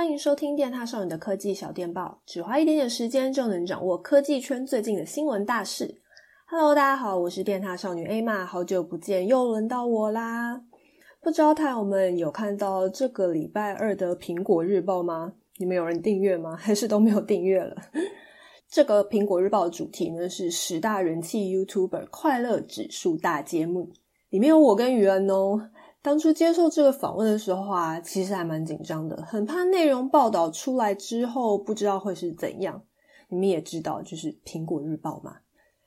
欢迎收听电塔少女的科技小电报，只花一点点时间就能掌握科技圈最近的新闻大事。Hello，大家好，我是电塔少女 Emma，好久不见，又轮到我啦。不知道太友们有看到这个礼拜二的苹果日报吗？你们有人订阅吗？还是都没有订阅了？这个苹果日报主题呢是十大人气 YouTuber 快乐指数大揭秘，里面有我跟宇恩哦。当初接受这个访问的时候啊，其实还蛮紧张的，很怕内容报道出来之后不知道会是怎样。你们也知道，就是苹果日报嘛。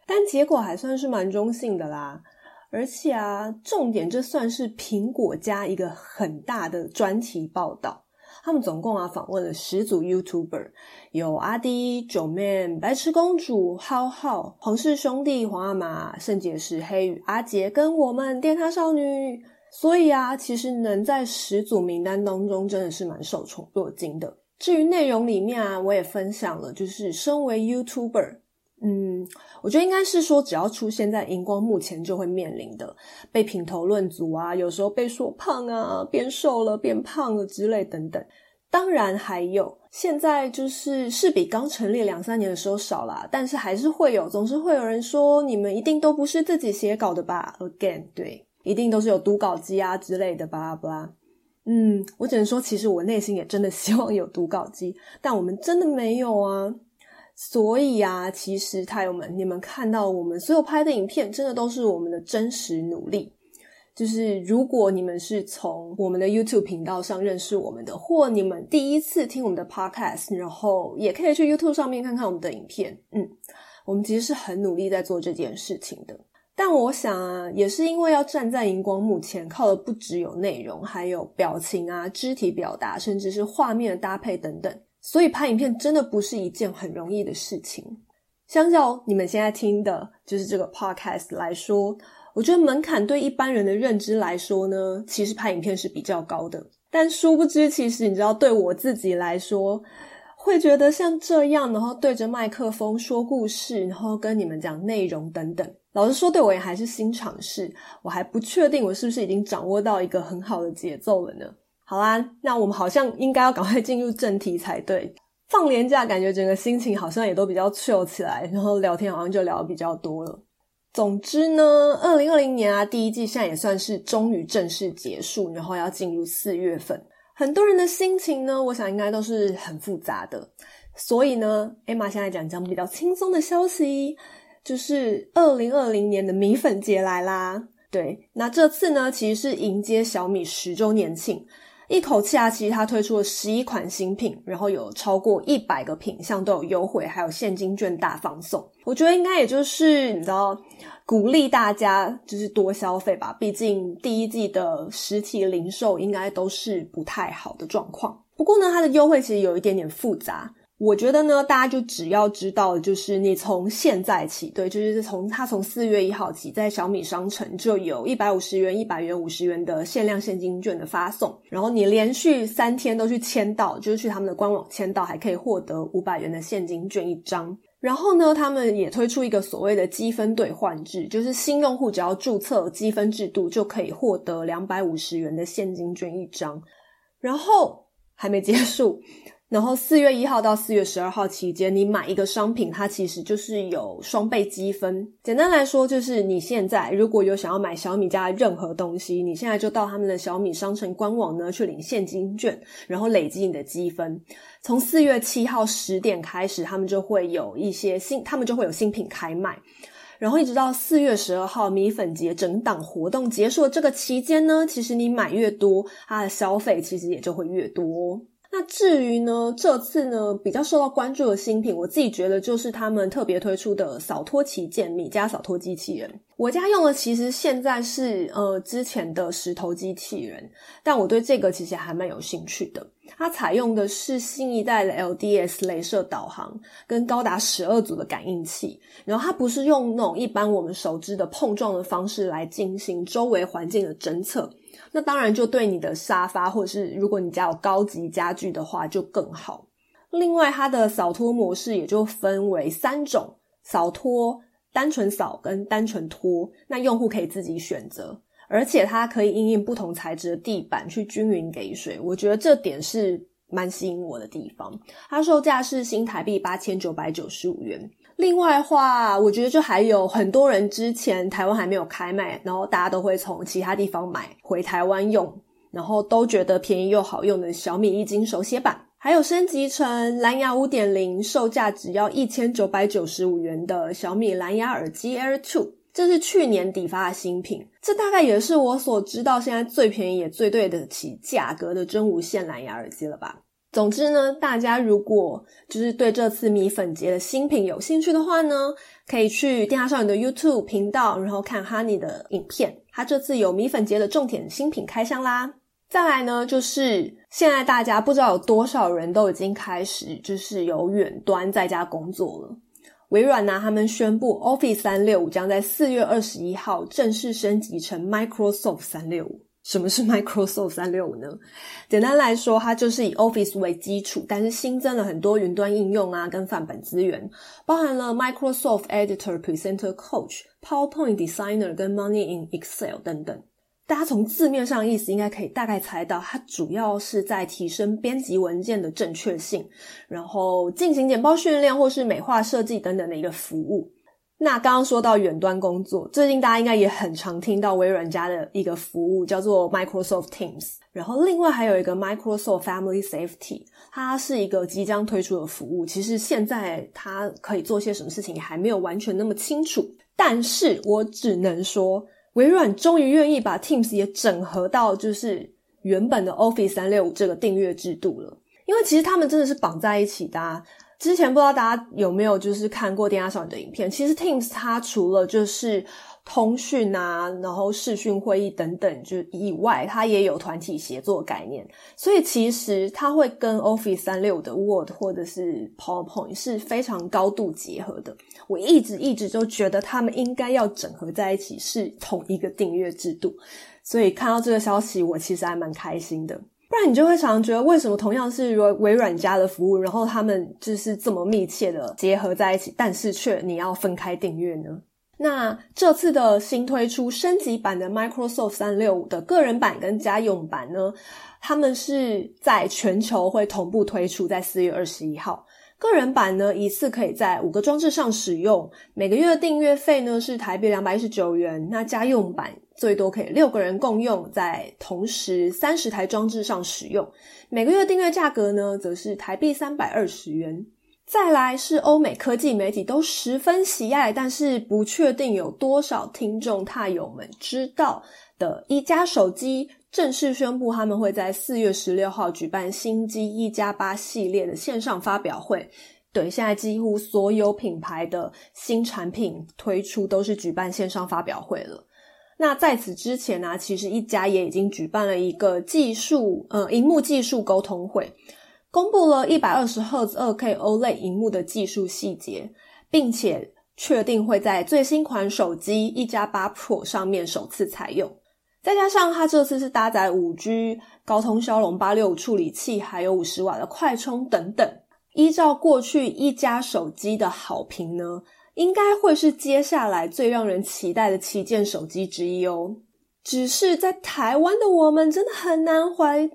但结果还算是蛮中性的啦。而且啊，重点这算是苹果家一个很大的专题报道。他们总共啊访问了十组 YouTuber，有阿滴、九 man、白痴公主、浩浩、黄氏兄弟、皇阿玛、圣洁石、黑羽、阿杰跟我们电塔少女。所以啊，其实能在十组名单当中，真的是蛮受宠若惊的。至于内容里面啊，我也分享了，就是身为 YouTuber，嗯，我觉得应该是说，只要出现在荧光幕前，就会面临的被品头论足啊，有时候被说胖啊，变瘦了、变胖了之类等等。当然还有，现在就是是比刚成立两三年的时候少啦，但是还是会有，总是会有人说，你们一定都不是自己写稿的吧？Again，对。一定都是有读稿机啊之类的，巴拉巴拉。嗯，我只能说，其实我内心也真的希望有读稿机，但我们真的没有啊。所以啊，其实太友们，你们看到我们所有拍的影片，真的都是我们的真实努力。就是如果你们是从我们的 YouTube 频道上认识我们的，或你们第一次听我们的 Podcast，然后也可以去 YouTube 上面看看我们的影片。嗯，我们其实是很努力在做这件事情的。但我想啊，也是因为要站在荧光幕前，靠的不只有内容，还有表情啊、肢体表达，甚至是画面的搭配等等。所以拍影片真的不是一件很容易的事情。相较你们现在听的，就是这个 podcast 来说，我觉得门槛对一般人的认知来说呢，其实拍影片是比较高的。但殊不知，其实你知道，对我自己来说，会觉得像这样，然后对着麦克风说故事，然后跟你们讲内容等等。老实说，对我也还是新尝试，我还不确定我是不是已经掌握到一个很好的节奏了呢。好啦，那我们好像应该要赶快进入正题才对。放连假，感觉整个心情好像也都比较 chill 起来，然后聊天好像就聊得比较多了。总之呢，二零二零年啊，第一季现在也算是终于正式结束，然后要进入四月份，很多人的心情呢，我想应该都是很复杂的。所以呢，Emma 现在讲讲比较轻松的消息。就是二零二零年的米粉节来啦，对，那这次呢，其实是迎接小米十周年庆，一口气啊，其实它推出了十一款新品，然后有超过一百个品项都有优惠，还有现金券大放送。我觉得应该也就是你知道，鼓励大家就是多消费吧，毕竟第一季的实体零售应该都是不太好的状况。不过呢，它的优惠其实有一点点复杂。我觉得呢，大家就只要知道，就是你从现在起，对，就是从它从四月一号起，在小米商城就有一百五十元、一百元、五十元的限量现金券的发送，然后你连续三天都去签到，就是去他们的官网签到，还可以获得五百元的现金券一张。然后呢，他们也推出一个所谓的积分兑换制，就是新用户只要注册积分制度，就可以获得两百五十元的现金券一张。然后还没结束。然后四月一号到四月十二号期间，你买一个商品，它其实就是有双倍积分。简单来说，就是你现在如果有想要买小米家的任何东西，你现在就到他们的小米商城官网呢去领现金券，然后累积你的积分。从四月七号十点开始，他们就会有一些新，他们就会有新品开卖，然后一直到四月十二号米粉节整档活动结束的这个期间呢，其实你买越多，它的消费其实也就会越多。那至于呢，这次呢比较受到关注的新品，我自己觉得就是他们特别推出的扫拖旗舰米家扫拖机器人。我家用的其实现在是呃之前的石头机器人，但我对这个其实还蛮有兴趣的。它采用的是新一代的 LDS 镭射导航，跟高达十二组的感应器，然后它不是用那种一般我们熟知的碰撞的方式来进行周围环境的侦测。那当然，就对你的沙发，或者是如果你家有高级家具的话，就更好。另外，它的扫拖模式也就分为三种：扫拖、单纯扫跟单纯拖。那用户可以自己选择，而且它可以应用不同材质的地板去均匀给水。我觉得这点是蛮吸引我的地方。它售价是新台币八千九百九十五元。另外话，我觉得就还有很多人之前台湾还没有开卖，然后大家都会从其他地方买回台湾用，然后都觉得便宜又好用的小米液晶手写板。还有升级成蓝牙五点零，售价只要一千九百九十五元的小米蓝牙耳机 Air Two，这是去年底发的新品，这大概也是我所知道现在最便宜也最对得起价格的真无线蓝牙耳机了吧。总之呢，大家如果就是对这次米粉节的新品有兴趣的话呢，可以去电獭少女的 YouTube 频道，然后看 Honey 的影片，他这次有米粉节的重点新品开箱啦。再来呢，就是现在大家不知道有多少人都已经开始就是有远端在家工作了。微软呢，他们宣布 Office 三六五将在四月二十一号正式升级成 Microsoft 三六五。什么是 Microsoft 三六五呢？简单来说，它就是以 Office 为基础，但是新增了很多云端应用啊，跟范本资源，包含了 Microsoft Editor、Presenter Coach、PowerPoint Designer 跟 Money in Excel 等等。大家从字面上意思应该可以大概猜到，它主要是在提升编辑文件的正确性，然后进行简报训练或是美化设计等等的一个服务。那刚刚说到远端工作，最近大家应该也很常听到微软家的一个服务叫做 Microsoft Teams，然后另外还有一个 Microsoft Family Safety，它是一个即将推出的服务。其实现在它可以做些什么事情，还没有完全那么清楚，但是我只能说。微软终于愿意把 Teams 也整合到就是原本的 Office 365这个订阅制度了，因为其实他们真的是绑在一起的。之前不知道大家有没有就是看过电压少女的影片，其实 Teams 它除了就是通讯啊，然后视讯会议等等，就以外，它也有团体协作概念。所以其实它会跟 Office 365的 Word 或者是 PowerPoint 是非常高度结合的。我一直一直就觉得他们应该要整合在一起，是同一个订阅制度。所以看到这个消息，我其实还蛮开心的。不然你就会常常觉得，为什么同样是微微软家的服务，然后他们就是这么密切的结合在一起，但是却你要分开订阅呢？那这次的新推出升级版的 Microsoft 三六五的个人版跟家用版呢，他们是在全球会同步推出，在四月二十一号。个人版呢，一次可以在五个装置上使用，每个月的订阅费呢是台币两百一十九元。那家用版最多可以六个人共用，在同时三十台装置上使用，每个月订阅价格呢则是台币三百二十元。再来是欧美科技媒体都十分喜爱，但是不确定有多少听众踏友们知道的一加手机正式宣布，他们会在四月十六号举办新机一加八系列的线上发表会。对，现在几乎所有品牌的新产品推出都是举办线上发表会了。那在此之前呢，其实一加也已经举办了一个技术，呃，荧幕技术沟通会。公布了一百二十赫兹二 K OLED 萤幕的技术细节，并且确定会在最新款手机一加八 Pro 上面首次采用。再加上它这次是搭载五 G 高通骁龙八六五处理器，还有五十瓦的快充等等。依照过去一加手机的好评呢，应该会是接下来最让人期待的旗舰手机之一哦。只是在台湾的我们真的很难怀。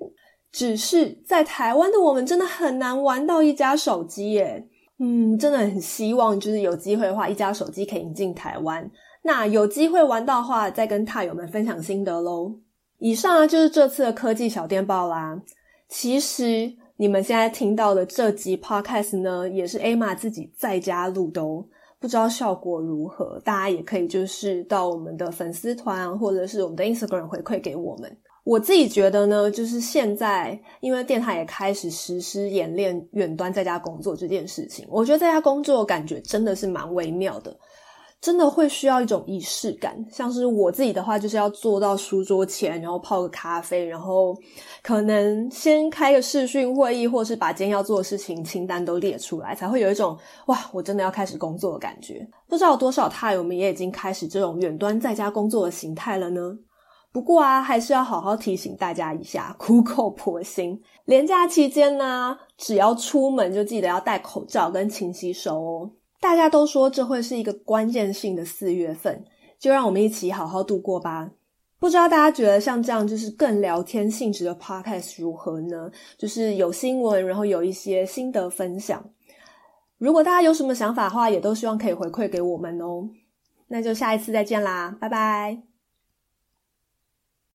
只是在台湾的我们真的很难玩到一加手机耶，嗯，真的很希望就是有机会的话，一加手机可以引进台湾。那有机会玩到的话，再跟踏友们分享心得喽。以上啊就是这次的科技小电报啦。其实你们现在听到的这集 Podcast 呢，也是 Emma 自己在家录的哦，不知道效果如何，大家也可以就是到我们的粉丝团或者是我们的 Instagram 回馈给我们。我自己觉得呢，就是现在，因为电台也开始实施演练远端在家工作这件事情，我觉得在家工作感觉真的是蛮微妙的，真的会需要一种仪式感。像是我自己的话，就是要坐到书桌前，然后泡个咖啡，然后可能先开个视讯会议，或是把今天要做的事情清单都列出来，才会有一种哇，我真的要开始工作的感觉。不知道多少踏友们也已经开始这种远端在家工作的形态了呢？不过啊，还是要好好提醒大家一下，苦口婆心。连假期间呢，只要出门就记得要戴口罩跟勤洗手哦。大家都说这会是一个关键性的四月份，就让我们一起好好度过吧。不知道大家觉得像这样就是更聊天性质的 podcast 如何呢？就是有新闻，然后有一些心得分享。如果大家有什么想法的话，也都希望可以回馈给我们哦。那就下一次再见啦，拜拜。